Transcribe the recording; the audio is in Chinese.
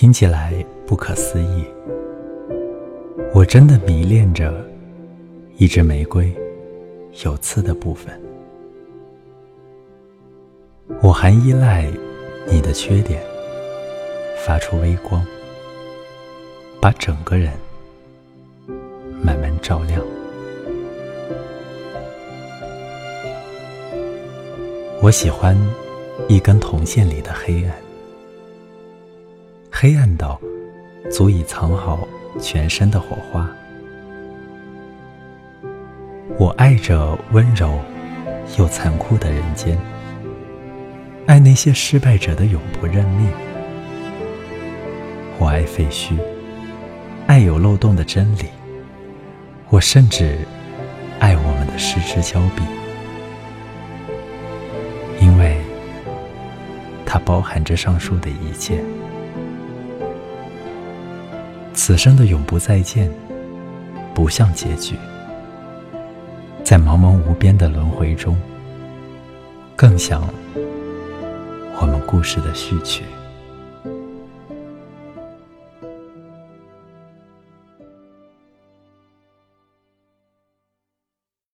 听起来不可思议。我真的迷恋着一支玫瑰有刺的部分。我还依赖你的缺点，发出微光，把整个人慢慢照亮。我喜欢一根铜线里的黑暗，黑暗到足以藏好全身的火花。我爱着温柔又残酷的人间。爱那些失败者的永不认命，我爱废墟，爱有漏洞的真理，我甚至爱我们的失之交臂，因为它包含着上述的一切。此生的永不再见，不像结局，在茫茫无边的轮回中，更像。我们故事的序曲。